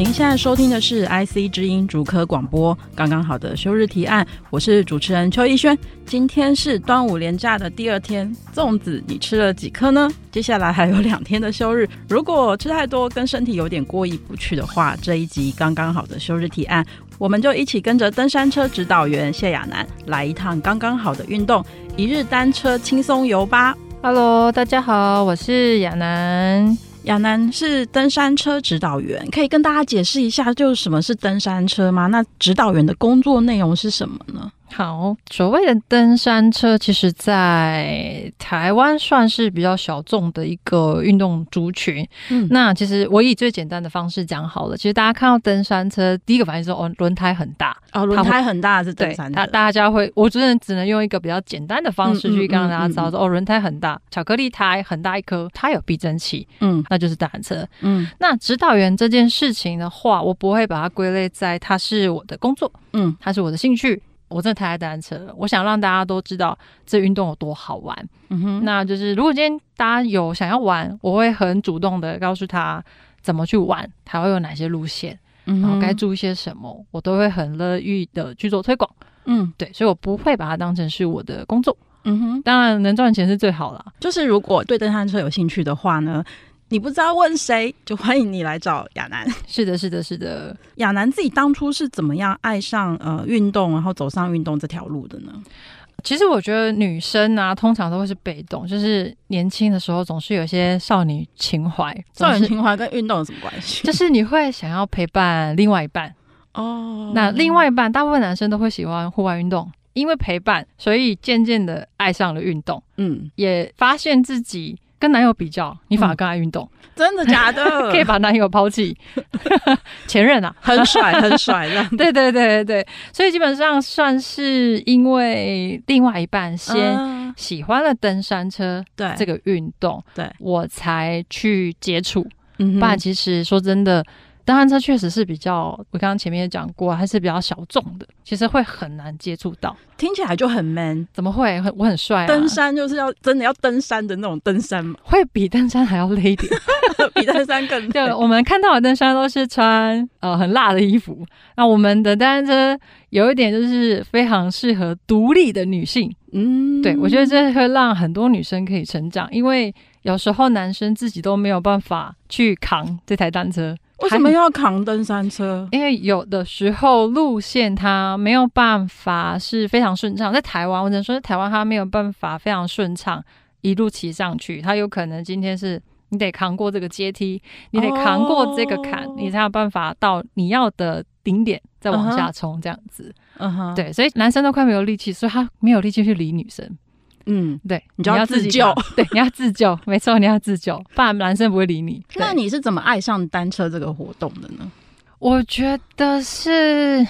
您现在收听的是 IC 之音竹科广播，刚刚好的休日提案，我是主持人邱逸轩。今天是端午连假的第二天，粽子你吃了几颗呢？接下来还有两天的休日，如果吃太多跟身体有点过意不去的话，这一集刚刚好的休日提案，我们就一起跟着登山车指导员谢亚楠来一趟刚刚好的运动，一日单车轻松游吧。Hello，大家好，我是亚楠。亚楠是登山车指导员，可以跟大家解释一下，就是什么是登山车吗？那指导员的工作内容是什么呢？好，所谓的登山车，其实在台湾算是比较小众的一个运动族群。嗯，那其实我以最简单的方式讲好了。其实大家看到登山车，第一个反应是哦，轮胎很大哦，轮胎很大是登山车。大大家会，我只能只能用一个比较简单的方式去跟大家知道说，哦，轮胎很大，巧克力胎很大一颗，它有避震器，嗯，那就是登山车。嗯，那指导员这件事情的话，我不会把它归类在它是我的工作，嗯，它是我的兴趣。我真的太爱单车了，我想让大家都知道这运动有多好玩。嗯哼，那就是如果今天大家有想要玩，我会很主动的告诉他怎么去玩，还会有哪些路线，嗯，然后该注意些什么，我都会很乐意的去做推广。嗯，对，所以我不会把它当成是我的工作。嗯哼，当然能赚钱是最好了。就是如果对登山车有兴趣的话呢，你不知道问谁，就欢迎你来找亚楠。是的，是的，是的。亚楠自己当初是怎么样爱上呃运动，然后走上运动这条路的呢？其实我觉得女生啊，通常都会是被动，就是年轻的时候总是有些少女情怀。少女情怀跟运动有什么关系？就是你会想要陪伴另外一半哦。那另外一半，大部分男生都会喜欢户外运动，因为陪伴，所以渐渐的爱上了运动。嗯，也发现自己。跟男友比较，你反而更爱运动。嗯，真的假的？可以把男友抛弃，前任啊，很甩，很甩的。对对对对，所以基本上算是因为另外一半先喜欢了登山车，对这个运动，对我才去接触。嗯，不然其实说真的。登山车确实是比较，我刚刚前面也讲过，还是比较小众的，其实会很难接触到。听起来就很 man，怎么会？很我很帅啊！登山就是要真的要登山的那种登山嘛，会比登山还要累一点，比登山更 累。对，我们看到的登山都是穿呃很辣的衣服，那我们的登山车有一点就是非常适合独立的女性。嗯，对，我觉得这会让很多女生可以成长，因为有时候男生自己都没有办法去扛这台单车。为什么要扛登山车？因为有的时候路线它没有办法是非常顺畅，在台湾，我只能说在台湾它没有办法非常顺畅一路骑上去，它有可能今天是你得扛过这个阶梯，你得扛过这个坎，哦、你才有办法到你要的顶点，再往下冲这样子。嗯哼，对，所以男生都快没有力气，所以他没有力气去理女生。嗯，对，你就要自救，对，你要自救，没错，你要自救，不然男生不会理你。那你是怎么爱上单车这个活动的呢？我觉得是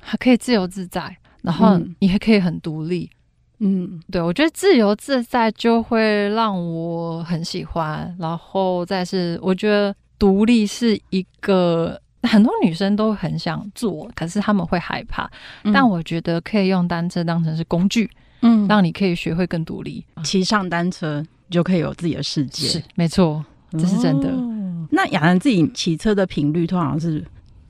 还可以自由自在，然后你还可以很独立。嗯，对，我觉得自由自在就会让我很喜欢，然后再是我觉得独立是一个很多女生都很想做，可是他们会害怕。嗯，但我觉得可以用单车当成是工具。嗯，让你可以学会更独立，骑上单车就可以有自己的世界。是，没错，这是真的。哦，那亚楠自己骑车的频率通常是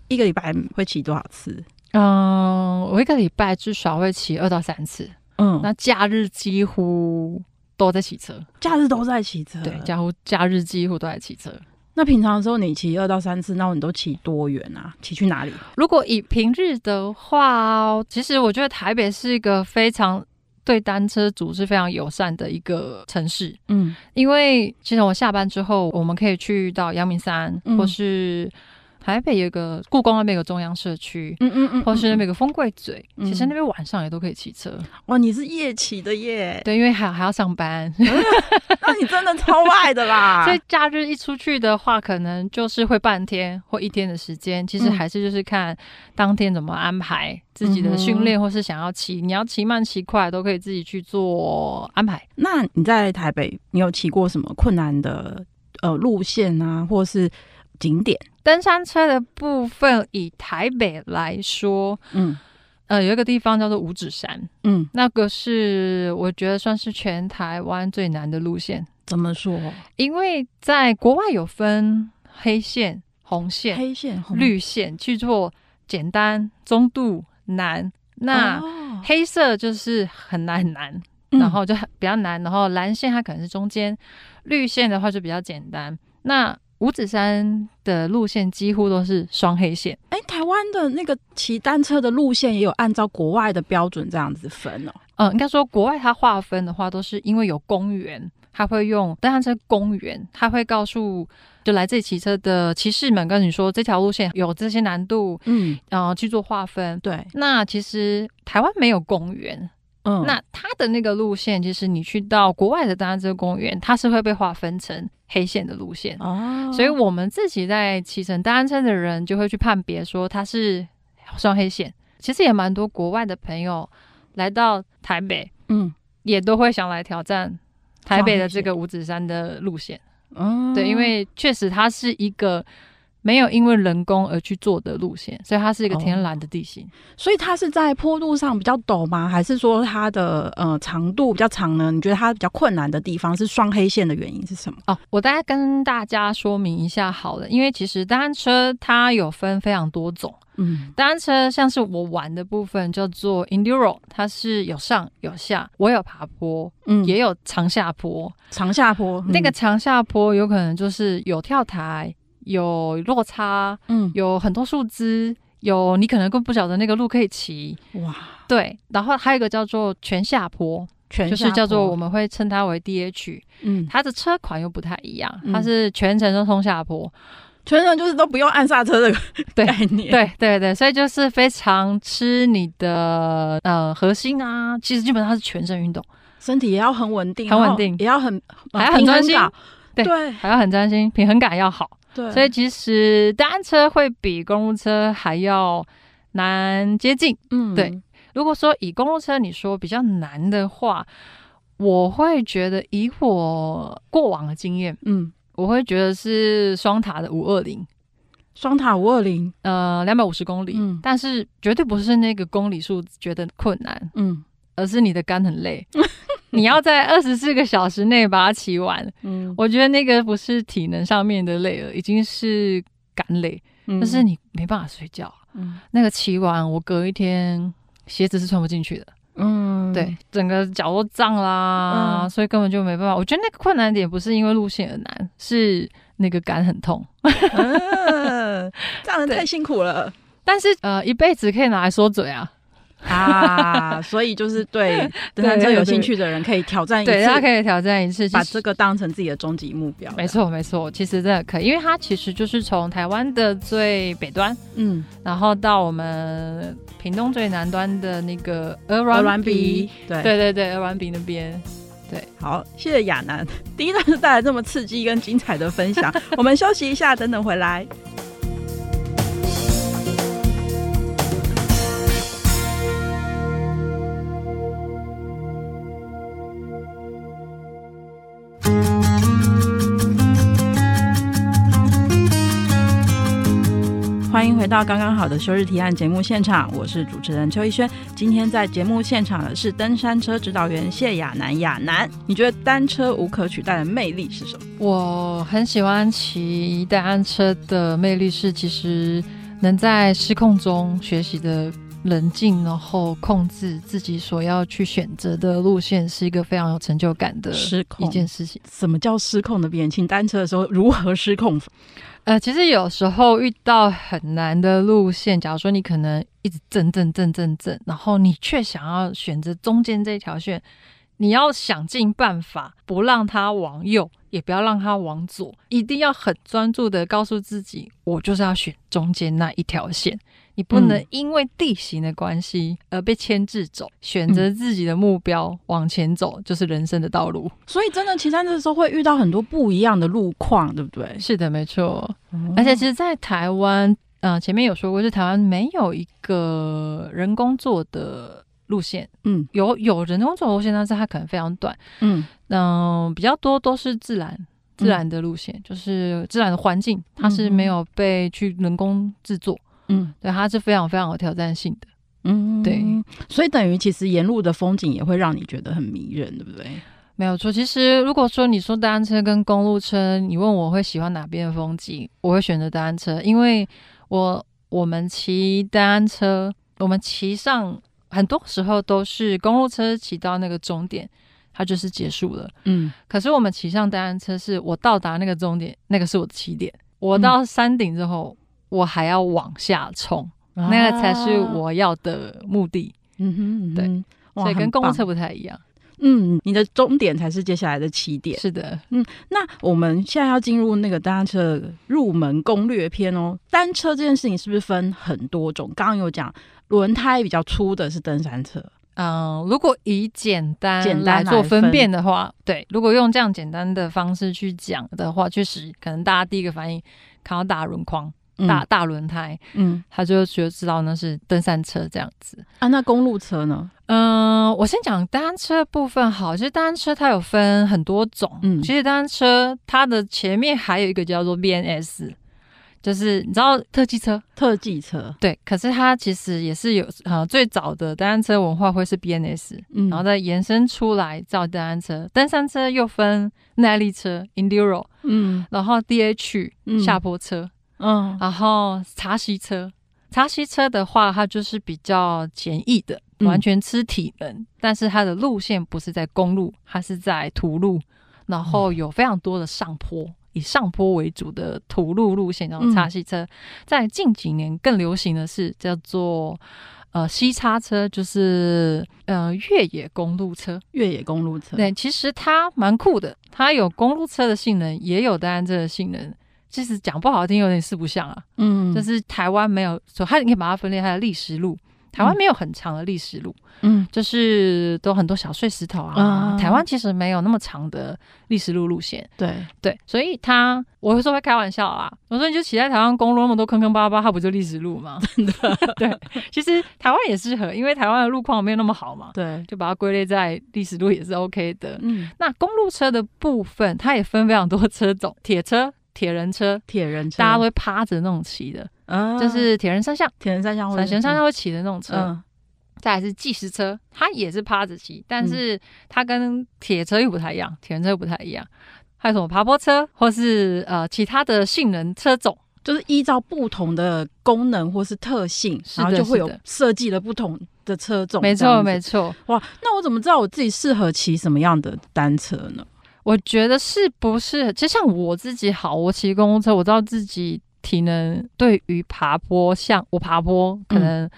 一个礼拜会骑多少次？嗯，我一个礼拜至少会骑二到三次。嗯，那假日几乎都在骑车，假日都在骑车。对，假乎假日几乎都在骑车。那平常的时候你骑二到三次，那你都骑多远啊？骑去哪里？如果以平日的话，其实我觉得台北是一个非常。对单车族是非常友善的一个城市，嗯，因为其实我下班之后，我们可以去到阳明山，嗯、或是台北有一个故宫那边有个中央社区，嗯嗯嗯，或是那边有个风柜嘴，嗯、其实那边晚上也都可以骑车。哇，你是夜骑的耶？对，因为还还要上班。那你真的超爱的啦！所以假日一出去的话，可能就是会半天或一天的时间。其实还是就是看当天怎么安排自己的训练，或是想要骑，你要骑慢骑快都可以自己去做安排。那你在台北，你有骑过什么困难的呃路线啊，或是景点？登山车的部分，以台北来说，嗯，呃，有一个地方叫做五指山，嗯，那个是我觉得算是全台湾最难的路线。怎么说？因为在国外有分黑线、红线、黑线、绿线去做简单、中度、难。那黑色就是很难很难，嗯、然后就比较难。然后蓝线它可能是中间，绿线的话就比较简单。那五指山的路线几乎都是双黑线。哎，台湾的那个骑单车的路线也有按照国外的标准这样子分哦。嗯，应该说国外它划分的话，都是因为有公园，它会用登山车公园，它会告诉就来这里骑车的骑士们跟你说这条路线有这些难度，嗯，然后去做划分。对，那其实台湾没有公园。嗯，那它的那个路线，其实你去到国外的登山车公园，它是会被划分成黑线的路线哦。所以我们自己在骑乘登山车的人，就会去判别说它是双黑线。其实也蛮多国外的朋友来到台北，嗯，也都会想来挑战台北的这个五指山的路线。嗯，对，因为确实它是一个。没有因为人工而去做的路线，所以它是一个天然的地形。哦、所以它是在坡度上比较陡吗？还是说它的呃长度比较长呢？你觉得它比较困难的地方是双黑线的原因是什么？哦，我大概跟大家说明一下好了，因为其实单车它有分非常多种。嗯，单车像是我玩的部分叫做 Enduro，它是有上有下，我有爬坡，嗯，也有长下坡。长下坡，嗯、那个长下坡有可能就是有跳台。有落差，嗯，有很多树枝，有你可能更不晓得那个路可以骑，哇，对，然后还有一个叫做全下坡，全下坡。就是叫做我们会称它为 DH，嗯，它的车款又不太一样，它是全程都冲下坡，嗯、全程就是都不用按刹车的 概念，对对对，所以就是非常吃你的呃核心啊，其实基本上是全身运动，身体也要很稳定，很稳定，也要很还要很专心，对，对还要很专心，平衡感要好。对，所以其实单车会比公路车还要难接近。嗯，对。如果说以公路车你说比较难的话，我会觉得以我过往的经验，嗯，我会觉得是双塔的五二零，双塔五二零，呃，两百五十公里，嗯，但是绝对不是那个公里数觉得困难，嗯，而是你的肝很累。你要在二十四个小时内把它骑完，嗯，我觉得那个不是体能上面的累了，已经是肝累，但是你没办法睡觉，嗯，那个骑完我隔一天鞋子是穿不进去的，嗯，对，整个脚都胀啦，所以根本就没办法。我觉得那个困难点不是因为路线而难，是那个肝很痛，这样子太辛苦了。但是呃，一辈子可以拿来说嘴啊。啊，所以就是对登山车有兴趣的人可以挑战一次，对，他可以挑战一次，把这个当成自己的终极目标。没错，没错，其实真的可以，因为它其实就是从台湾的最北端，嗯，然后到我们屏东最南端的那个鹅銮鼻，对，对对对，鹅銮鼻那边，对，好，谢谢亚楠，第一段是带来这么刺激跟精彩的分享，我们休息一下，等等回来。欢迎回到刚刚好的休日提案节目现场，我是主持人邱一轩。今天在节目现场的是登山车指导员谢亚楠。亚楠，你觉得单车无可取代的魅力是什么？我很喜欢骑单车的魅力是，其实能在失控中学习的冷静，然后控制自己所要去选择的路线，是一个非常有成就感的失控一件事情。什么叫失控的别人骑单车的时候如何失控？呃，其实有时候遇到很难的路线，假如说你可能一直震震震震震，然后你却想要选择中间这条线，你要想尽办法不让它往右，也不要让它往左，一定要很专注的告诉自己，我就是要选中间那一条线。你不能因为地形的关系而被牵制走，嗯、选择自己的目标往前走，就是人生的道路。所以，真的骑山的时候会遇到很多不一样的路况，对不对？是的，没错。嗯、而且，其实，在台湾，嗯、呃，前面有说过，是台湾没有一个人工做的。路线，嗯，有有人工走路线，但是它可能非常短，嗯，嗯、呃，比较多都是自然自然的路线，嗯、就是自然的环境，它是没有被去人工制作，嗯，对，它是非常非常有挑战性的，嗯，对，所以等于其实沿路的风景也会让你觉得很迷人，对不对？没有错，其实如果说你说单车跟公路车，你问我会喜欢哪边的风景，我会选择单车，因为我我们骑单车，我们骑上。很多时候都是公路车骑到那个终点，它就是结束了。嗯，可是我们骑上单车，是我到达那个终点，那个是我的起点。我到山顶之后，嗯、我还要往下冲，啊、那个才是我要的目的。嗯哼，嗯哼，对，所以跟公路车不太一样。嗯，你的终点才是接下来的起点。是的，嗯，那我们现在要进入那个单车入门攻略篇哦。单车这件事情是不是分很多种？刚刚有讲。轮胎比较粗的是登山车，嗯，如果以简单简单做分辨的话，对，如果用这样简单的方式去讲的话，确实可能大家第一个反应看到大轮框、嗯、大大轮胎，嗯，他就觉得知道那是登山车这样子。啊，那公路车呢？嗯，我先讲单车部分好，其实单车它有分很多种，嗯，其实单车它的前面还有一个叫做 BNS。就是你知道特技车，特技车。对，可是它其实也是有呃最早的单车文化会是 BNS，嗯，然后再延伸出来造单车，登山车又分耐力车 Enduro，嗯，然后 DH 下坡车，嗯，然后茶席车，茶席车的话它就是比较简易的，完全吃体能，嗯，但是它的路线不是在公路，它是在土路，然后有非常多的上坡。以上坡为主的土路路线，然后插吸车，嗯、在近几年更流行的是叫做呃西叉车，就是呃越野公路车。越野公路车，对，其实它蛮酷的，它有公路车的性能，也有单车的性能。其实讲不好听，有点四不像啊。嗯，就是台湾没有，所以它你可以把它分裂它的历史路。台湾没有很长的历史路，嗯，就是都很多小碎石头啊。嗯、台湾其实没有那么长的历史路路线，对对，所以他我有时候会开玩笑啊，我说你就骑在台湾公路那么多坑坑巴巴，它不就历史路吗？真的，对，其实台湾也适合，因为台湾的路况没有那么好嘛，对，就把它归类在历史路也是 OK 的。嗯，那公路车的部分，它也分非常多车种，铁车、铁人车、铁人车，大家都会趴着那种骑的。嗯，就是铁人三项，铁人三项，铁人三项会骑的那种车。嗯，再来是计时车，它也是趴着骑，但是它跟铁车又不太一样，铁人车又不太一样。还有什么爬坡车，或是呃其他的性能车种，就是依照不同的功能或是特性，然后就会有设计了不同的车种。没错，没错。哇，那我怎么知道我自己适合骑什么样的单车呢？我觉得是不是，就像我自己好，我骑公共车，我知道自己。体能对于爬坡，像我爬坡可能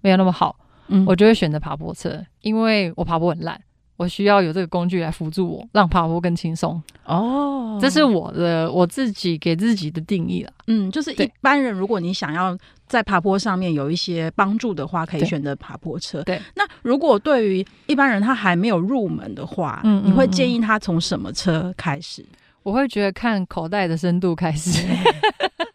没有那么好，嗯，我就会选择爬坡车，因为我爬坡很烂，我需要有这个工具来辅助我，让爬坡更轻松。哦，这是我的我自己给自己的定义了。嗯，就是一般人，如果你想要在爬坡上面有一些帮助的话，可以选择爬坡车。对，那如果对于一般人他还没有入门的话，嗯，你会建议他从什么车开始？我会觉得看口袋的深度开始。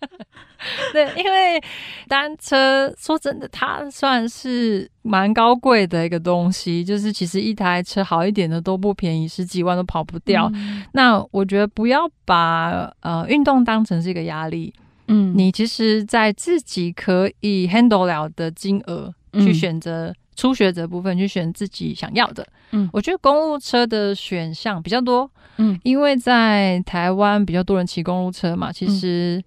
对，因为单车说真的，它算是蛮高贵的一个东西，就是其实一台车好一点的都不便宜，十几万都跑不掉。嗯、那我觉得不要把呃运动当成是一个压力，嗯，你其实在自己可以 handle 了的金额去选择初学者部分，去选自己想要的。嗯，我觉得公路车的选项比较多，嗯，因为在台湾比较多人骑公路车嘛，其实。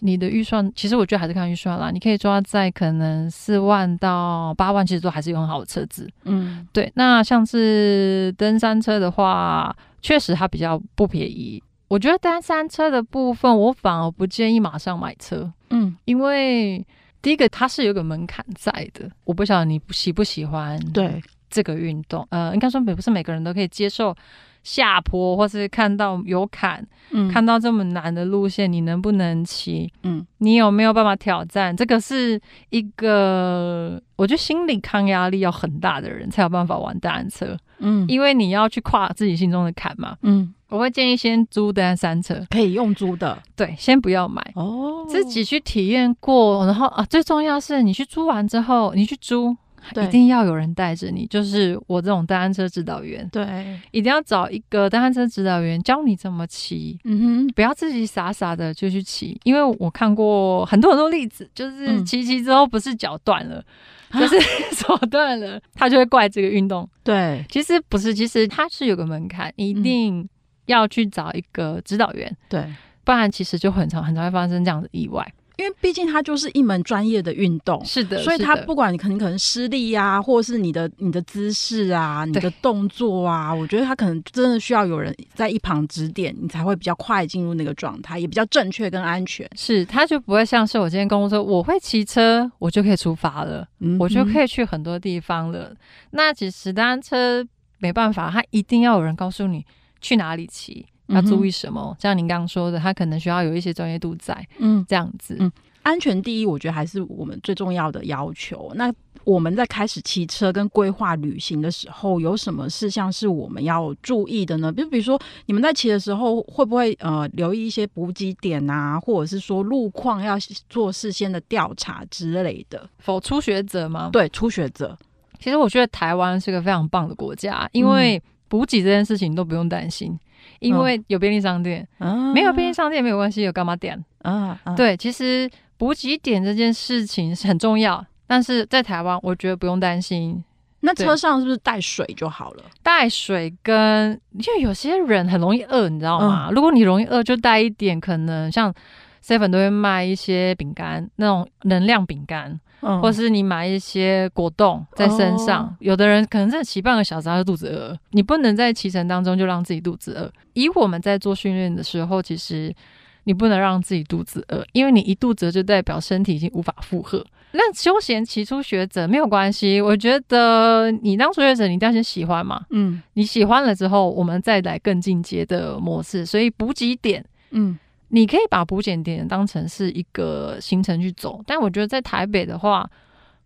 你的预算，其实我觉得还是看预算啦。你可以抓在可能四万到八万，其实都还是有很好的车子。嗯，对。那像是登山车的话，确实它比较不便宜。我觉得登山车的部分，我反而不建议马上买车。嗯，因为第一个它是有个门槛在的，我不晓得你喜不喜欢。对，这个运动。呃，应该说，不是每个人都可以接受下坡，或是看到有坎，嗯，看到这么难的路线，你能不能骑？嗯，你有没有办法挑战？这个是一个，我觉得心理抗压力要很大的人才有办法玩单车。嗯，因为你要去跨自己心中的坎嘛。嗯。我会建议先租单山车，可以用租的，对，先不要买哦，自己去体验过，然后啊，最重要是你去租完之后，你去租，对，一定要有人带着你，就是我这种登山车指导员，对，一定要找一个登山车指导员教你怎么骑，嗯哼，不要自己傻傻的就去骑，因为我看过很多很多例子，就是骑骑之后不是脚断了。就是 手断了，他就会怪这个运动。对，其实不是，其实它是有个门槛，一定要去找一个指导员。对，不然其实就很常很常会发生这样的意外。因为毕竟它就是一门专业的运动，是的，所以它不管你可能可能失力啊，或者是你的你的姿势啊，你的动作啊，我觉得它可能真的需要有人在一旁指点，你才会比较快进入那个状态，也比较正确跟安全。是，它就不会像是我今天跟我说，我会骑车，我就可以出发了，嗯，我就可以去很多地方了。那其实单车没办法，它一定要有人告诉你去哪里骑。要注意什么？嗯、像您刚刚说的，他可能需要有一些专业度在，嗯，这样子，嗯，安全第一，我觉得还是我们最重要的要求。那我们在开始骑车跟规划旅行的时候，有什么事项是我们要注意的呢？就，比如说，你们在骑的时候，会不会呃留意一些补给点啊，或者是说路况要做事先的调查之类的？否初学者吗？对，初学者。其实我觉得台湾是个非常棒的国家，因为补给这件事情都不用担心。因为有便利商店，哦、没有便利商店没有关系，有柑仔店。啊，啊对，其实补给点这件事情是很重要，但是在台湾，我觉得不用担心。那车上是不是带水就好了？带水跟，因为有些人很容易饿，你知道吗？嗯、如果你容易饿，就带一点，可能像 seven 都会卖一些饼干，那种能量饼干。嗯、或是你买一些果冻在身上，哦、有的人可能在骑半个小时他就肚子饿，你不能在骑乘当中就让自己肚子饿。以我们在做训练的时候，其实你不能让自己肚子饿，因为你一肚子饿就代表身体已经无法负荷。那休闲骑初学者没有关系，我觉得你当初学者，你一定要先喜欢嘛。嗯，你喜欢了之后，我们再来更进阶的模式。所以补给点，嗯。你可以把补给点当成是一个行程去走，但我觉得在台北的话，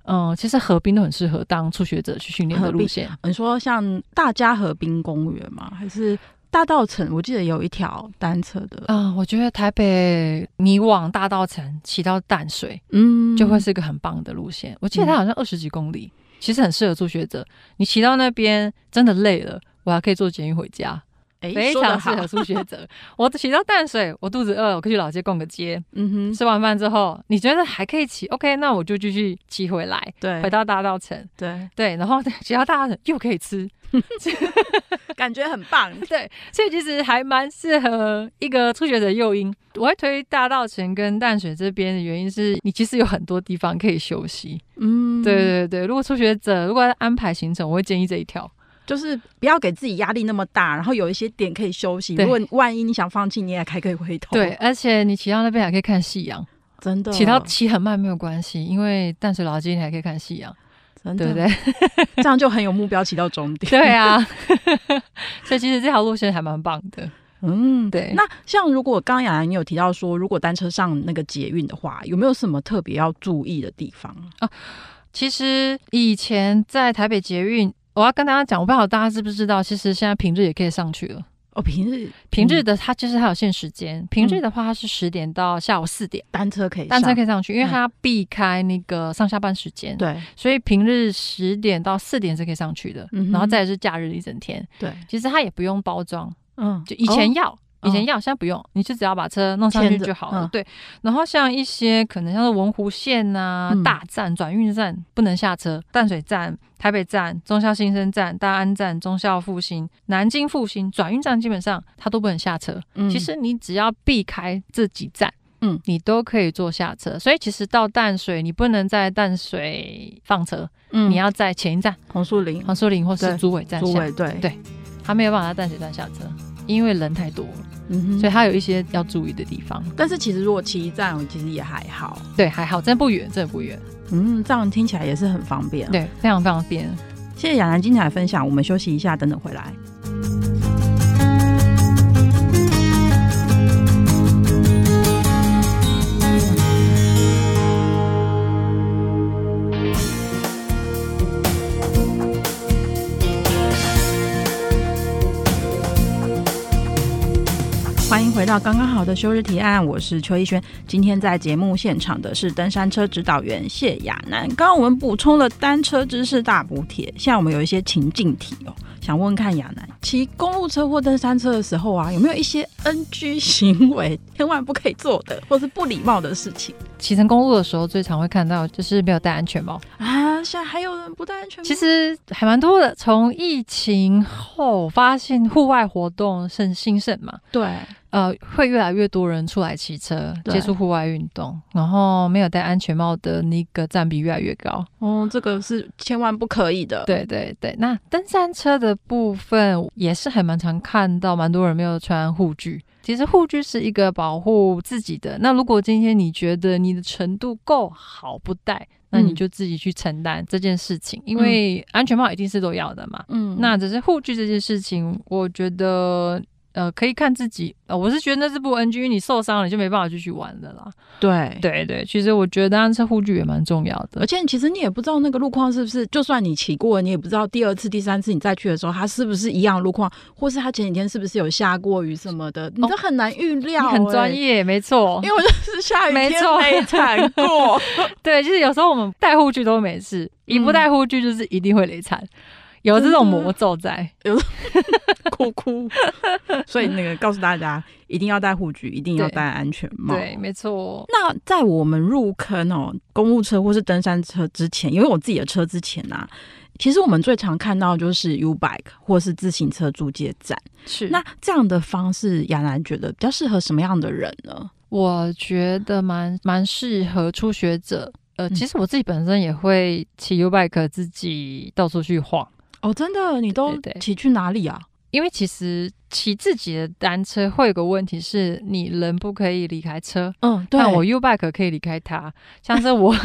嗯、呃，其实河滨都很适合当初学者去训练的路线。你说像大家河滨公园吗？还是大道城？我记得有一条单车的。啊、呃，我觉得台北你往大道城骑到淡水，嗯，就会是一个很棒的路线。我记得它好像二十几公里，嗯、其实很适合初学者。你骑到那边真的累了，我还可以坐捷运回家。非常适合初学者。我骑到淡水，我肚子饿，我可以去老街逛个街。嗯哼，吃完饭之后，你觉得还可以骑？OK，那我就继续骑回来。对，回到大道城。对对，然后骑到大道城又可以吃，感觉很棒。对，所以其实还蛮适合一个初学者诱因。我会推大道城跟淡水这边的原因是你其实有很多地方可以休息。嗯，对对对。如果初学者如果要安排行程，我会建议这一条。就是不要给自己压力那么大，然后有一些点可以休息。如果万一你想放弃，你也还可以回头。对，而且你骑到那边还可以看夕阳，真的。骑到骑很慢没有关系，因为淡水老街你还可以看夕阳，真的对不对？这样就很有目标，骑到终点。对啊，所以其实这条路线还蛮棒的。嗯，对。那像如果刚刚雅兰你有提到说，如果单车上那个捷运的话，有没有什么特别要注意的地方啊？其实以前在台北捷运。我要跟大家讲，我不知道大家知不知道，其实现在平日也可以上去了。哦，平日平日的它其实它有限时间，嗯、平日的话它是十点到下午四点，单车可以上单车可以上去，因为它要避开那个上下班时间。对、嗯，所以平日十点到四点是可以上去的，嗯、然后再是假日一整天。对，其实它也不用包装，嗯，就以前要。哦以前要，现在不用，你就只要把车弄上去就好了。嗯、对，然后像一些可能像是文湖线啊、嗯、大站、转运站不能下车，淡水站、台北站、忠孝新生站、大安站、忠孝复兴、南京复兴转运站，基本上它都不能下车。嗯、其实你只要避开这几站，嗯，你都可以坐下车。所以其实到淡水，你不能在淡水放车，嗯，你要在前一站红树林、红树林或是竹尾站下。对对，对，他没有办法在淡水站下车，因为人太多了。所以它有一些要注意的地方，但是其实如果骑一站，其实也还好。对，还好，真的不远，真的不远。嗯，这样听起来也是很方便。对，非常非常便。谢谢亚楠精彩的分享，我们休息一下，等等回来。回到刚刚好的休日提案，我是邱逸轩。今天在节目现场的是登山车指导员谢亚楠。刚刚我们补充了单车知识大补贴，现在我们有一些情境题哦，想问问看亚楠，骑公路车或登山车的时候啊，有没有一些 NG 行为，千万不可以做的，或是不礼貌的事情？骑乘公路的时候，最常会看到就是没有戴安全帽啊！现在还有人不戴安全帽？其实还蛮多的。从疫情后，发现户外活动盛兴盛嘛，对。呃，会越来越多人出来骑车，接触户外运动，然后没有戴安全帽的那个占比越来越高。哦，这个是千万不可以的。对对对，那登山车的部分也是还蛮常看到，蛮多人没有穿护具。其实护具是一个保护自己的。那如果今天你觉得你的程度够好不戴，那你就自己去承担这件事情，嗯，因为安全帽一定是都要的嘛。嗯，那只是护具这件事情，我觉得。呃，可以看自己。呃，我是觉得那是不 NG，因为你受伤了，你就没办法继续玩的啦。对对对，其实我觉得单车护具也蛮重要的。而且其实你也不知道那个路况是不是，就算你骑过，你也不知道第二次、第三次你再去的时候，它是不是一样路况，或是它前几天是不是有下过雨什么的，你都很难预料、欸。哦、很专业，没错。因为我就是下雨天没错没惨过。对，就是有时候我们带护具都没事，一不带护具就是一定会雷惨。有这种魔咒在，有哭 哭，所以那个告诉大家，一定要戴护具，一定要戴安全帽。对，对没错。那在我们入坑哦，公路车或是登山车之前，因为我自己的车之前啊，其实我们最常看到就是 U bike 或是自行车租借站。是，那这样的方式，亚楠觉得比较适合什么样的人呢？我觉得蛮蛮适合初学者。呃，其实我自己本身也会骑 U bike，自己到处去晃。哦，真的，你都骑去哪里啊？因为其实骑自己的单车会有个问题是，你人不可以离开车。嗯，对。但我 U bike 可以离开它，像是我。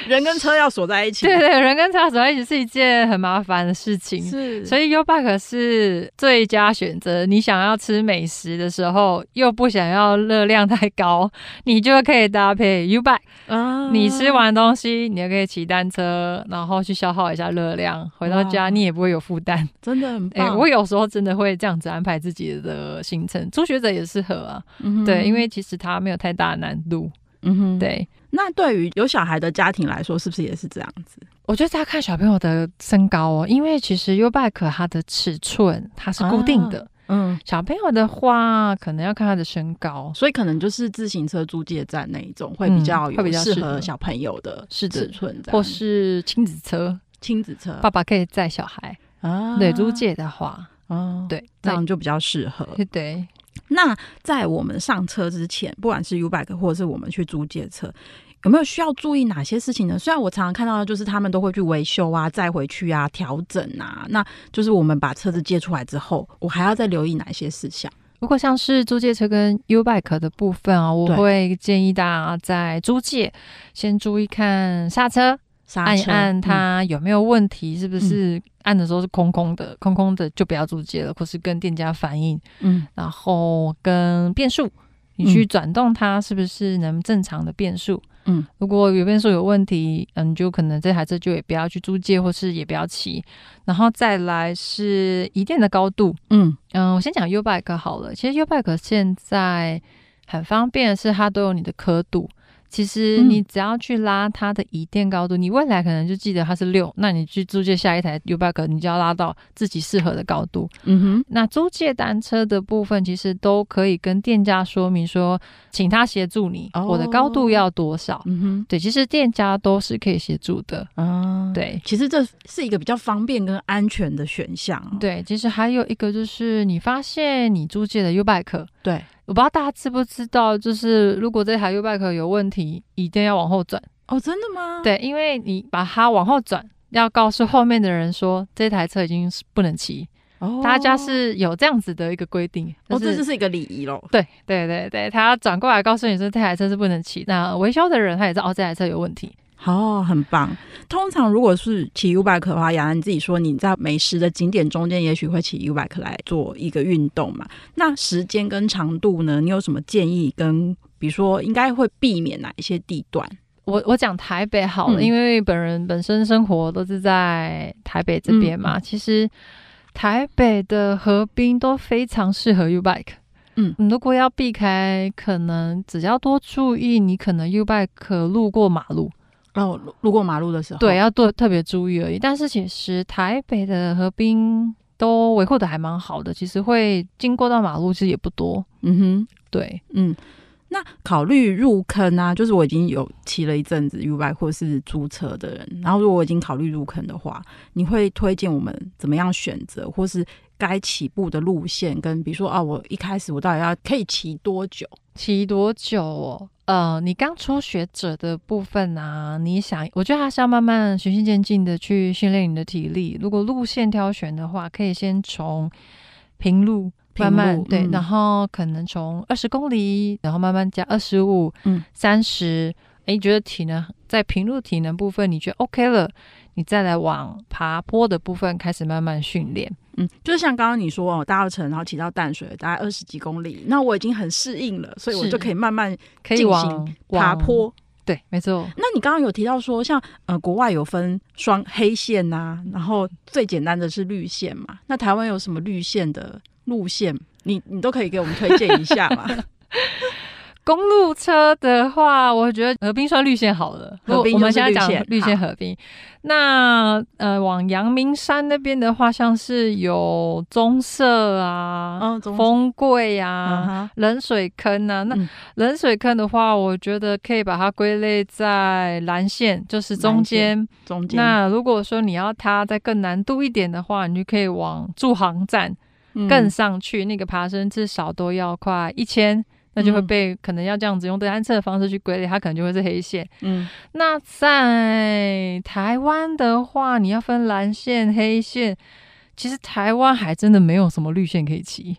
人跟车要锁在一起，对对，人跟车要锁在一起是一件很麻烦的事情，是，所以 U-Bike 是最佳选择。你想要吃美食的时候，又不想要热量太高，你就可以搭配 U-Bike。啊，你吃完东西，你就可以骑单车，然后去消耗一下热量，回到家你也不会有负担，真的很棒。欸，我有时候真的会这样子安排自己的行程，初学者也适合啊。嗯，对，因为其实它没有太大的难度。嗯哼，对。那对于有小孩的家庭来说，是不是也是这样子？我觉得要看小朋友的身高哦，因为其实 U-Bike 它的尺寸它是固定的。啊、嗯，小朋友的话可能要看他的身高，所以可能就是自行车租借站那一种会比较会比较适合小朋友的尺寸，是的，或是亲子车，亲子车，爸爸可以载小孩啊。对，租借的话，啊，对，这样就比较适合。对。那在我们上车之前，不管是 U-Bike 或者是我们去租借车，有没有需要注意哪些事情呢？虽然我常常看到的就是他们都会去维修啊、载回去啊、调整啊，那就是我们把车子借出来之后，我还要再留意哪些事项？如果像是租借车跟 U-Bike 的部分啊，我会建议大家在租借先注意看刹车。按一按它有没有问题，嗯、是不是按的时候是空空的？嗯、空空的就不要租借了，或是跟店家反映。嗯，然后跟变速，你去转动它是不是能正常的变速？嗯，如果有变速有问题，嗯，你就可能这台车就也不要去租借，或是也不要骑。然后再来是一定的高度。嗯嗯，我先讲 U-Bike 好了。其实 U-Bike 现在很方便的是它都有你的刻度。其实你只要去拉它的椅垫高度，嗯，你未来可能就记得它是六，那你去租借下一台 U-Bike，你就要拉到自己适合的高度。嗯哼，那租借单车的部分，其实都可以跟店家说明说，请他协助你，我的高度要多少。哦。嗯哼，对，其实店家都是可以协助的。嗯，对，其实这是一个比较方便跟安全的选项。对，其实还有一个就是，你发现你租借的 U-Bike，对。我不知道大家知不知道，就是如果这台 U-Bike 有问题，一定要往后转。哦，真的吗？对，因为你把它往后转，要告诉后面的人说这台车已经是不能骑。哦，大家是有这样子的一个规定。哦，这就是一个礼仪喽。对对对对，他要转过来告诉你说这台车是不能骑。那维修的人他也知道哦，这台车有问题。哦，很棒。通常如果是骑 U bike 的话，雅安你自己说你在美食的景点中间，也许会骑 U bike 来做一个运动嘛？那时间跟长度呢？你有什么建议？跟比如说，应该会避免哪一些地段？我我讲台北好了，嗯、因为本人本身生活都是在台北这边嘛。嗯、其实台北的河滨都非常适合 U bike。嗯，如果要避开，可能只要多注意，你可能 U bike 路过马路。哦，路过马路的时候，对，要多特别注意而已。但是其实台北的河滨都维护的还蛮好的，其实会经过到马路其实也不多。嗯哼，对，嗯。那考虑入坑啊，就是我已经有骑了一阵子 U-bike 或是租车的人，然后如果我已经考虑入坑的话，你会推荐我们怎么样选择，或是该起步的路线？跟比如说啊，我一开始我到底要可以骑多久？骑多久哦？呃，你刚初学者的部分啊，你想，我觉得还是要慢慢循序渐进的去训练你的体力。如果路线挑选的话，可以先从平路。慢慢对，嗯、然后可能从二十公里，然后慢慢加二十五、嗯，三十。哎，觉得体能在平路体能部分你觉得 OK 了，你再来往爬坡的部分开始慢慢训练。嗯，就是像刚刚你说哦，大稻埕然后骑到淡水大概二十几公里，那我已经很适应了，所以我就可以慢慢进行爬坡。对，没错。那你刚刚有提到说，像呃国外有分双黑线呐、啊，然后最简单的是绿线嘛？那台湾有什么绿线的？路线，你你都可以给我们推荐一下嘛？公路车的话，我觉得河滨算绿线好了。河滨我们现在讲绿线河滨。那呃，往阳明山那边的话，像是有棕色啊、嗯、风柜啊、冷、嗯、水坑啊。那冷水坑的话，我觉得可以把它归类在蓝线，就是中间。中间。那如果说你要它再更难度一点的话，你就可以往驻航站。更上去，那个爬升至少都要快一千，那就会被可能要这样子用单车的方式去归类，它可能就会是黑线。嗯，那在台湾的话，你要分蓝线、黑线，其实台湾还真的没有什么绿线可以骑。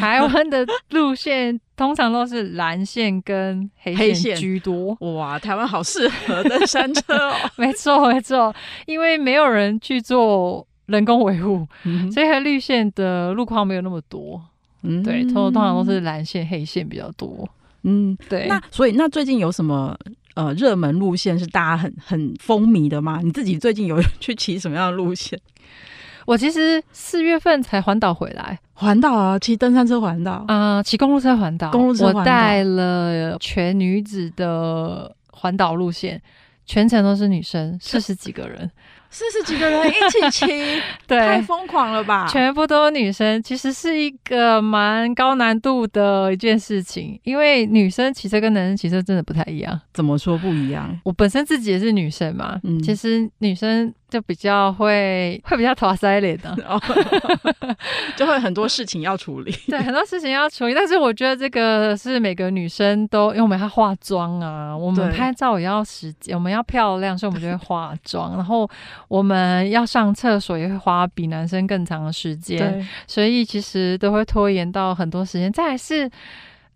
台 湾的路线通常都是蓝线跟黑线居多。哇，台湾好适合登山车哦！没错，没错，因为没有人去做。人工维护，嗯、所以它绿线的路况没有那么多。嗯，对，通通常都是蓝线、黑线比较多。嗯，对。那所以，那最近有什么呃热门路线是大家很很风靡的吗？你自己最近有 去骑什么样的路线？我其实四月份才环岛回来，环岛啊，骑登山车环岛啊，骑、呃、公路车环岛。公路车环岛，我带了全女子的环岛路线，全程都是女生，四十几个人。四十几个人一起骑，对，太疯狂了吧！全部都是女生，其实是一个蛮高难度的一件事情，因为女生骑车跟男生骑车真的不太一样。怎么说不一样？我本身自己也是女生嘛，嗯，其实女生。就比较会 会比较拖塞脸的，就会很多事情要处理。对，很多事情要处理。但是我觉得这个是每个女生都，因为我们要化妆啊，我们拍照也要时间，我们要漂亮，所以我们就会化妆。然后我们要上厕所也会花比男生更长的时间，所以其实都会拖延到很多时间。再来是。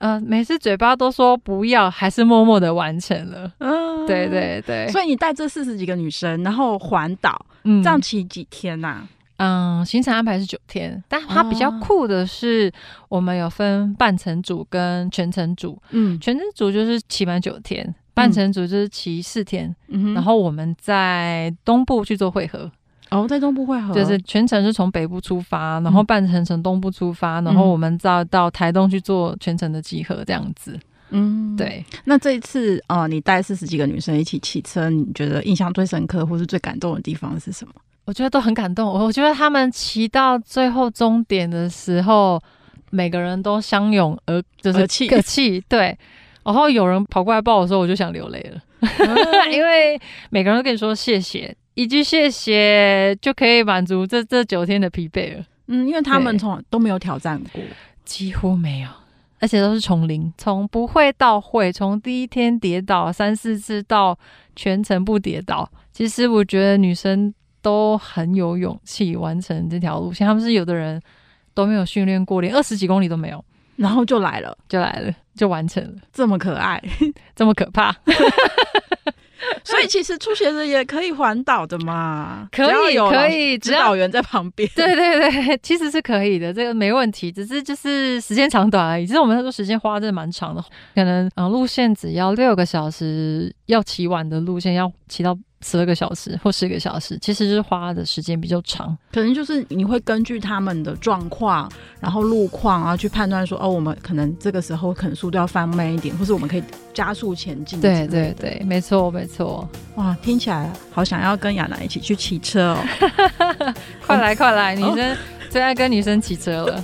嗯、呃，每次嘴巴都说不要，还是默默的完成了。嗯，对对对。所以你带这四十几个女生，然后环岛，嗯，这样骑几天呐、啊？嗯，行程安排是九天，但它比较酷的是，我们有分半程组跟全程组。嗯，全程组就是骑满九天，半程组就是骑四天。嗯，然后我们在东部去做汇合。哦，在东部汇合，就是全程是从北部出发，然后半程从东部出发，嗯、然后我们再到台东去做全程的集合，这样子。嗯，对。那这一次啊、呃，你带四十几个女生一起骑车，你觉得印象最深刻或是最感动的地方是什么？我觉得都很感动。我觉得他们骑到最后终点的时候，每个人都相拥而就是客气，对。然后有人跑过来抱我的时候，我就想流泪了，嗯、因为每个人都跟你说谢谢。一句谢谢就可以满足这这九天的疲惫了。嗯，因为他们从来都没有挑战过，几乎没有，而且都是从零，从不会到会，从第一天跌倒三四次到全程不跌倒。其实我觉得女生都很有勇气完成这条路线，他们是有的人都没有训练过，连二十几公里都没有，然后就来了，就来了，就完成了，这么可爱，这么可怕。所 所以其实初学者也可以环岛的嘛，可 以可以，指导员在旁边。对 对对，其实是可以的，这个没问题，只是就是时间长短而已。其实我们那时候时间花的蛮长的，可能嗯路线只要六个小时，要骑完的路线要骑到。十二个小时或十个小时，其实是花的时间比较长。可能就是你会根据他们的状况，然后路况啊，去判断说，哦，我们可能这个时候可能速度要放慢一点，或是我们可以加速前进。对对对，没错没错。哇，听起来好想要跟亚楠一起去骑车哦！快 来快来，女生 最爱跟女生骑车了。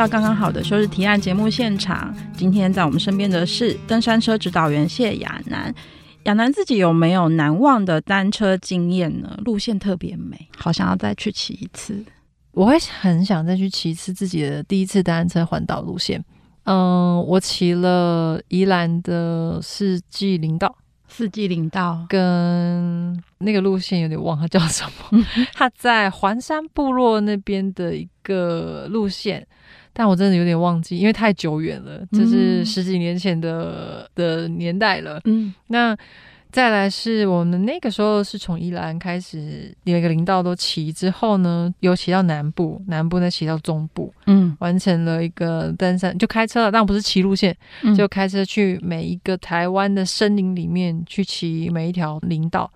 到刚刚好的休日提案节目现场。今天在我们身边的是登山车指导员谢亚楠。亚楠自己有没有难忘的单车经验呢？路线特别美，好想要再去骑一次。我会很想再去骑一次自己的第一次单车环岛路线。嗯，我骑了宜兰的四季林道，四季林道跟那个路线有点忘，它叫什么？它在环山部落那边的一个路线。但我真的有点忘记，因为太久远了，这是十几年前的、嗯、的年代了。嗯，那再来是我们那个时候是从宜兰开始，每个林道都骑之后呢，又骑到南部，南部再骑到中部，嗯，完成了一个登山，就开车了，但不是骑路线，嗯、就开车去每一个台湾的森林里面去骑每一条林道。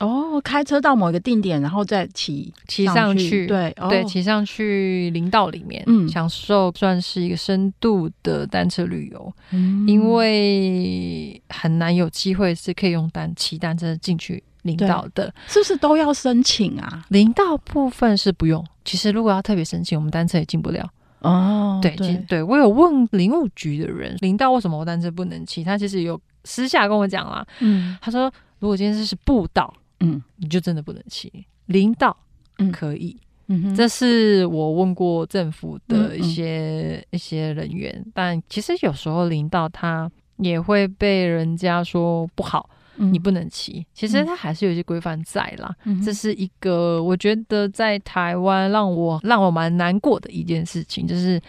哦，开车到某一个定点，然后再骑骑上去，对、哦、对，骑上去林道里面，嗯，享受算是一个深度的单车旅游，嗯，因为很难有机会是可以用单骑单车进去林道的，是不是都要申请啊？林道部分是不用，其实如果要特别申请，我们单车也进不了。哦，对对对，我有问林务局的人，林道为什么我单车不能骑？他其实有私下跟我讲啦，嗯，他说如果今天这是步道。嗯，你就真的不能骑。领导，嗯，可以，嗯哼，这是我问过政府的一些、嗯嗯、一些人员，但其实有时候领导他也会被人家说不好，嗯、你不能骑，其实它还是有一些规范在啦。嗯、这是一个我觉得在台湾让我让我蛮难过的一件事情，就是。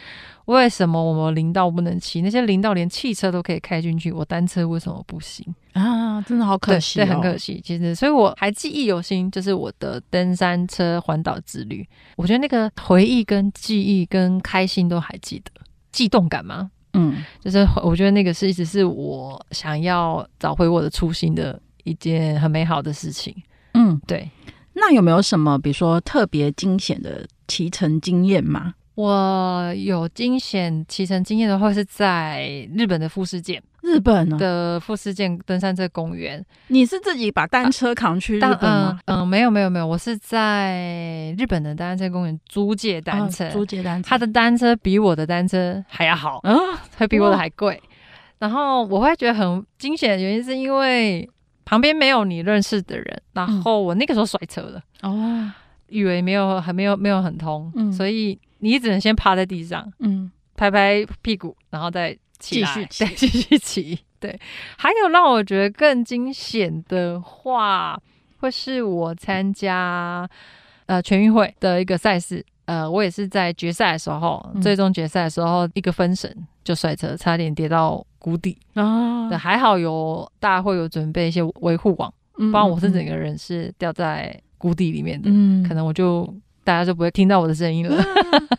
为什么我们林道不能骑？那些林道连汽车都可以开进去，我单车为什么不行啊？真的好可惜，哦，对，很可惜。其实，所以我还记忆犹新，就是我的登山车环岛之旅。我觉得那个回忆、跟记忆、跟开心都还记得，悸动感吗？嗯，就是我觉得那个是一直是我想要找回我的初心的一件很美好的事情。嗯，对。那有没有什么，比如说特别惊险的骑乘经验吗？我有惊险骑乘经验的话，是在日本的富士见，日本的富士见登山这公园。你是自己把单车扛去日本吗？嗯，嗯，没有没有没有，我是在日本的单车公园租借单车，租借单车。他的单车比我的单车还要好，嗯，还比我的还贵。然后我会觉得很惊险的原因，是因为旁边没有你认识的人。然后我那个时候摔车了，哦，以为没有还没有没有很通，嗯，所以。你只能先趴在地上，嗯，拍拍屁股，然后再起来，继续再，继续骑。对，还有让我觉得更惊险的话，会是我参加呃全运会的一个赛事，呃，我也是在决赛的时候，嗯、最终决赛的时候一个分神就摔车，差点跌到谷底啊！对，还好有大家会有准备一些维护网，不然我是整个人是掉在谷底里面的，嗯，可能我就。大家就不会听到我的声音了。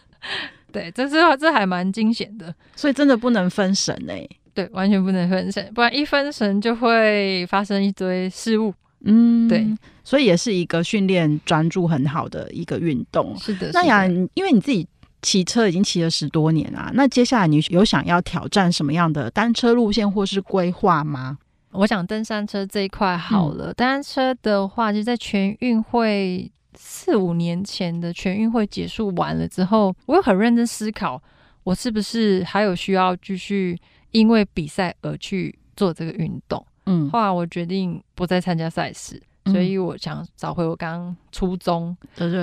对，这是这还蛮惊险的，所以真的不能分神哎、欸。对，完全不能分神，不然一分神就会发生一堆事物。嗯，对，所以也是一个训练专注很好的一个运动。是的，那呀，因为你自己骑车已经骑了十多年啊，那接下来你有想要挑战什么样的单车路线或是规划吗？我想登山车这一块好了，嗯、山车的话，就在全运会。四五年前的全运会结束完了之后，我又很认真思考，我是不是还有需要继续因为比赛而去做这个运动？嗯，后来我决定不再参加赛事，所以我想找回我刚刚初衷，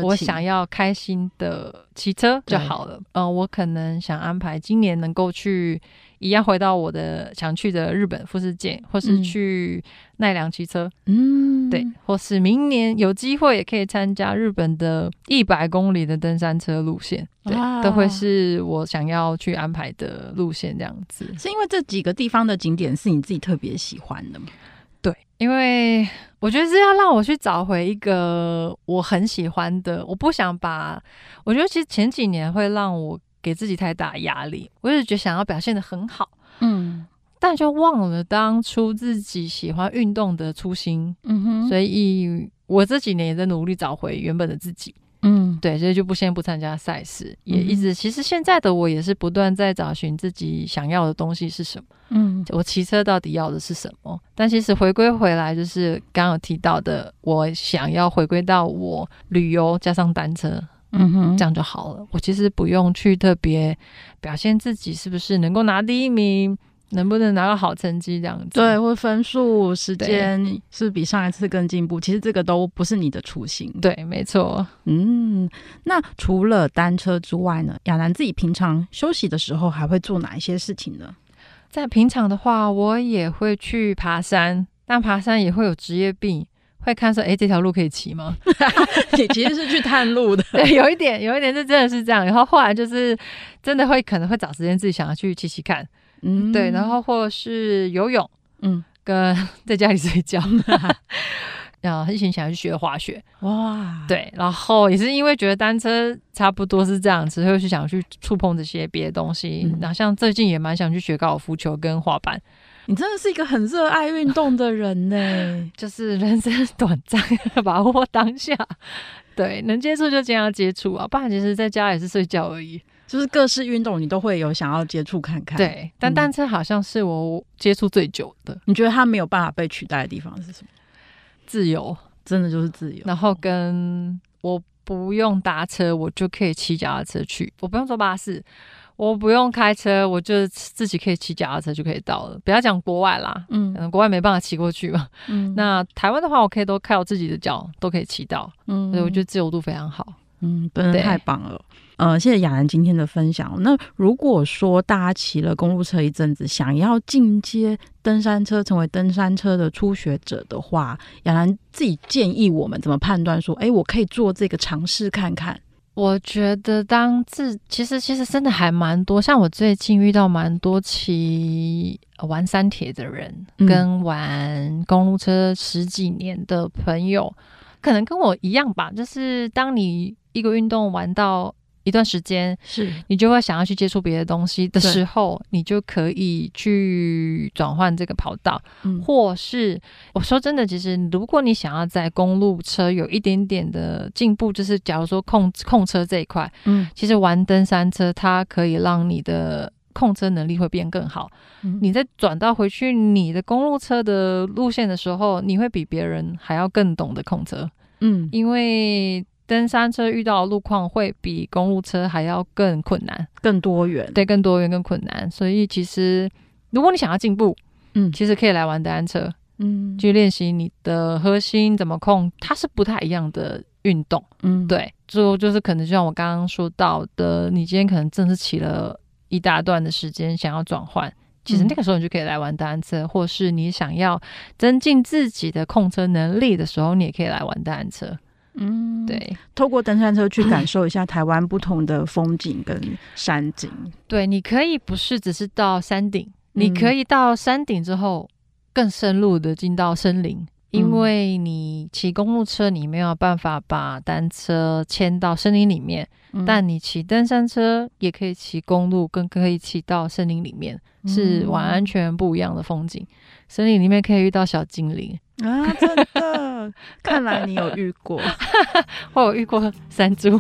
我想要开心的骑车就好了。嗯、呃，我可能想安排今年能够去。一样回到我的想去的日本富士见，或是去奈良骑车，嗯，对，或是明年有机会也可以参加日本的一百公里的登山车路线，对，啊、都会是我想要去安排的路线，这样子。是因为这几个地方的景点是你自己特别喜欢的吗？对，因为我觉得是要让我去找回一个我很喜欢的，我不想把，我觉得其实前几年会让我。给自己太大压力，我一直觉得想要表现的很好，嗯，但就忘了当初自己喜欢运动的初心，嗯哼，所以我这几年也在努力找回原本的自己，嗯，对，所以就不先不参加赛事，嗯、也一直其实现在的我也是不断在找寻自己想要的东西是什么，嗯，我骑车到底要的是什么？但其实回归回来，就是刚刚有提到的，我想要回归到我旅游加上单车。嗯哼，这样就好了。我其实不用去特别表现自己是不是能够拿第一名，能不能拿到好成绩这样子。对，或分数、时间是是比上一次更进步？其实这个都不是你的初心。对，没错。嗯，那除了单车之外呢？亚楠自己平常休息的时候还会做哪一些事情呢？在平常的话，我也会去爬山，但爬山也会有职业病。会看说，哎，这条路可以骑吗？你其实是去探路的，对，有一点，有一点是真的是这样。然后后来就是真的会可能会找时间自己想要去骑骑看，嗯，对，然后或是游泳，嗯，跟在家里睡觉，然后一心想要去学滑雪，哇，对，然后也是因为觉得单车差不多是这样子，所以去想去触碰这些别的东西。嗯、然后像最近也蛮想去学高尔夫球跟滑板。你真的是一个很热爱运动的人呢，就是人生短暂，把握当下。对，能接触就尽量接触啊，不然其实在家也是睡觉而已。就是各式运动你都会有想要接触看看。对，但单车好像是我接触最久的。嗯。你觉得它没有办法被取代的地方是什么？自由，真的就是自由。然后跟我不用搭车，我就可以骑脚踏车去，我不用坐巴士。我不用开车，我就自己可以骑脚踏车就可以到了。不要讲国外啦，嗯，可能国外没办法骑过去嘛。嗯，那台湾的话，我可以都靠自己的脚都可以骑到。嗯，所以我觉得自由度非常好。嗯，真的太棒了。呃，谢谢亚楠今天的分享。那如果说大家骑了公路车一阵子，想要进阶登山车，成为登山车的初学者的话，亚楠自己建议我们怎么判断说，哎，我可以做这个尝试看看。我觉得当自其实其实真的还蛮多，像我最近遇到蛮多骑玩山铁的人，嗯、跟玩公路车十几年的朋友，可能跟我一样吧，就是当你一个运动玩到。一段时间，是你就会想要去接触别的东西的时候，你就可以去转换这个跑道，嗯、或是我说真的，其实如果你想要在公路车有一点点的进步，就是假如说控控车这一块，嗯，其实玩登山车它可以让你的控车能力会变更好。嗯、你在转到回去你的公路车的路线的时候，你会比别人还要更懂得控车，嗯，因为。登山车遇到的路况会比公路车还要更困难、更多元，对，更多元、更困难。所以其实，如果你想要进步，嗯，其实可以来玩登山车，嗯，去练习你的核心怎么控，它是不太一样的运动，嗯，对。就就是可能就像我刚刚说到的，你今天可能正是骑了一大段的时间，想要转换，其实那个时候你就可以来玩登山车，嗯、或是你想要增进自己的控车能力的时候，你也可以来玩登山车。嗯，对，透过登山车去感受一下台湾不同的风景跟山景。对，你可以不是只是到山顶，嗯、你可以到山顶之后更深入的进到森林，嗯、因为你骑公路车你没有办法把单车牵到森林里面，嗯、但你骑登山车也可以骑公路，更可以骑到森林里面，嗯、是完全不一样的风景。森林里面可以遇到小精灵。啊，真的！看来你有遇过，我有遇过山猪，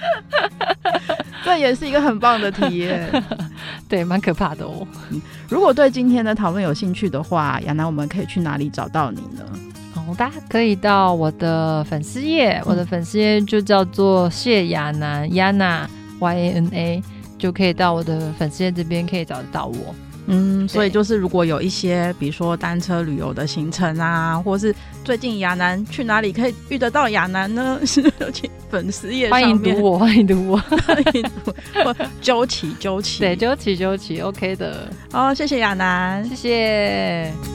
这也是一个很棒的体验。对，蛮可怕的哦。如果对今天的讨论有兴趣的话，亚楠，我们可以去哪里找到你呢？哦，大家可以到我的粉丝页，我的粉丝页就叫做谢亚楠，亚娜 Y A N A，就可以到我的粉丝页这边可以找得到我。嗯，所以就是如果有一些，比如说单车旅游的行程啊，或是最近亚楠去哪里可以遇得到亚楠呢？请粉丝也欢迎读我，欢迎读我，欢迎读我，揪起揪起，对，揪起揪起，OK 的。好，谢谢亚楠，谢谢。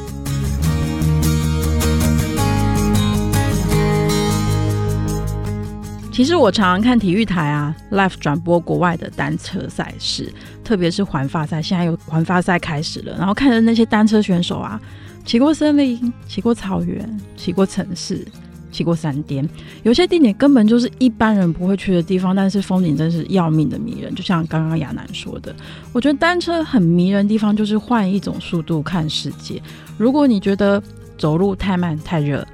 其实我常常看体育台啊，live 转播国外的单车赛事，特别是环法赛，现在有环法赛开始了。然后看着那些单车选手啊，骑过森林，骑过草原，骑过城市，骑过山巅，有些地点根本就是一般人不会去的地方，但是风景真是要命的迷人。就像刚刚亚楠说的，我觉得单车很迷人的地方就是换一种速度看世界。如果你觉得走路太慢太热，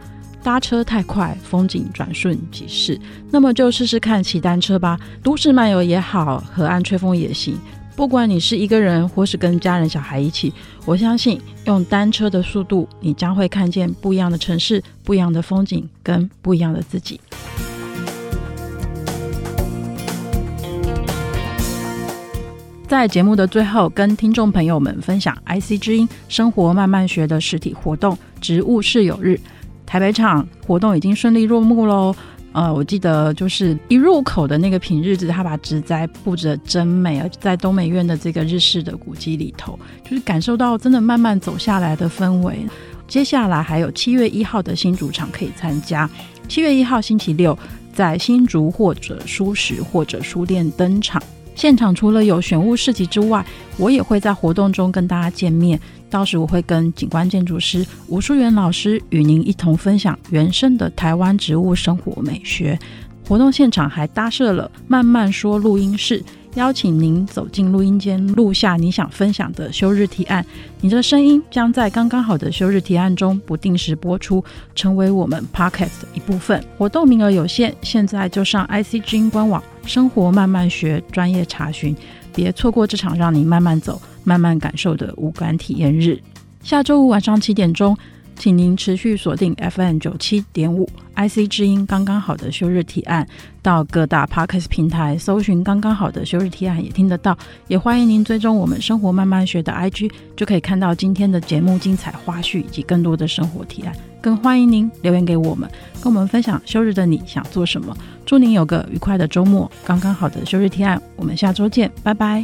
搭车太快，风景转瞬即逝，那么就试试看骑单车吧。都市漫游也好，河岸吹风也行。不管你是一个人，或是跟家人、小孩一起，我相信用单车的速度，你将会看见不一样的城市、不一样的风景跟不一样的自己。在节目的最后，跟听众朋友们分享 IC 之音生活慢慢学的实体活动——植物室友日。台北场活动已经顺利落幕喽。呃，我记得就是一入口的那个品日子，他把植栽布置的真美，而在东美院的这个日式的古迹里头，就是感受到真的慢慢走下来的氛围。接下来还有七月一号的新竹场可以参加。七月一号星期六，在新竹或者书食或者书店登场。现场除了有选物市集之外，我也会在活动中跟大家见面。到时我会跟景观建筑师吴淑媛老师与您一同分享原生的台湾植物生活美学。活动现场还搭设了慢慢说录音室，邀请您走进录音间录下你想分享的休日提案。你的声音将在刚刚好的休日提案中不定时播出，成为我们 Podcast 的一部分。活动名额有限，现在就上 IC 之音官网“生活慢慢学”专业查询，别错过这场让你慢慢走。慢慢感受的五感体验日，下周五晚上七点钟，请您持续锁定 FM 九七点五 IC 之音刚刚好的休日提案，到各大 Parkes 平台搜寻刚刚好的休日提案也听得到，也欢迎您追踪我们生活慢慢学的 IG，就可以看到今天的节目精彩花絮以及更多的生活提案。更欢迎您留言给我们，跟我们分享休日的你想做什么。祝您有个愉快的周末，刚刚好的休日提案，我们下周见，拜拜。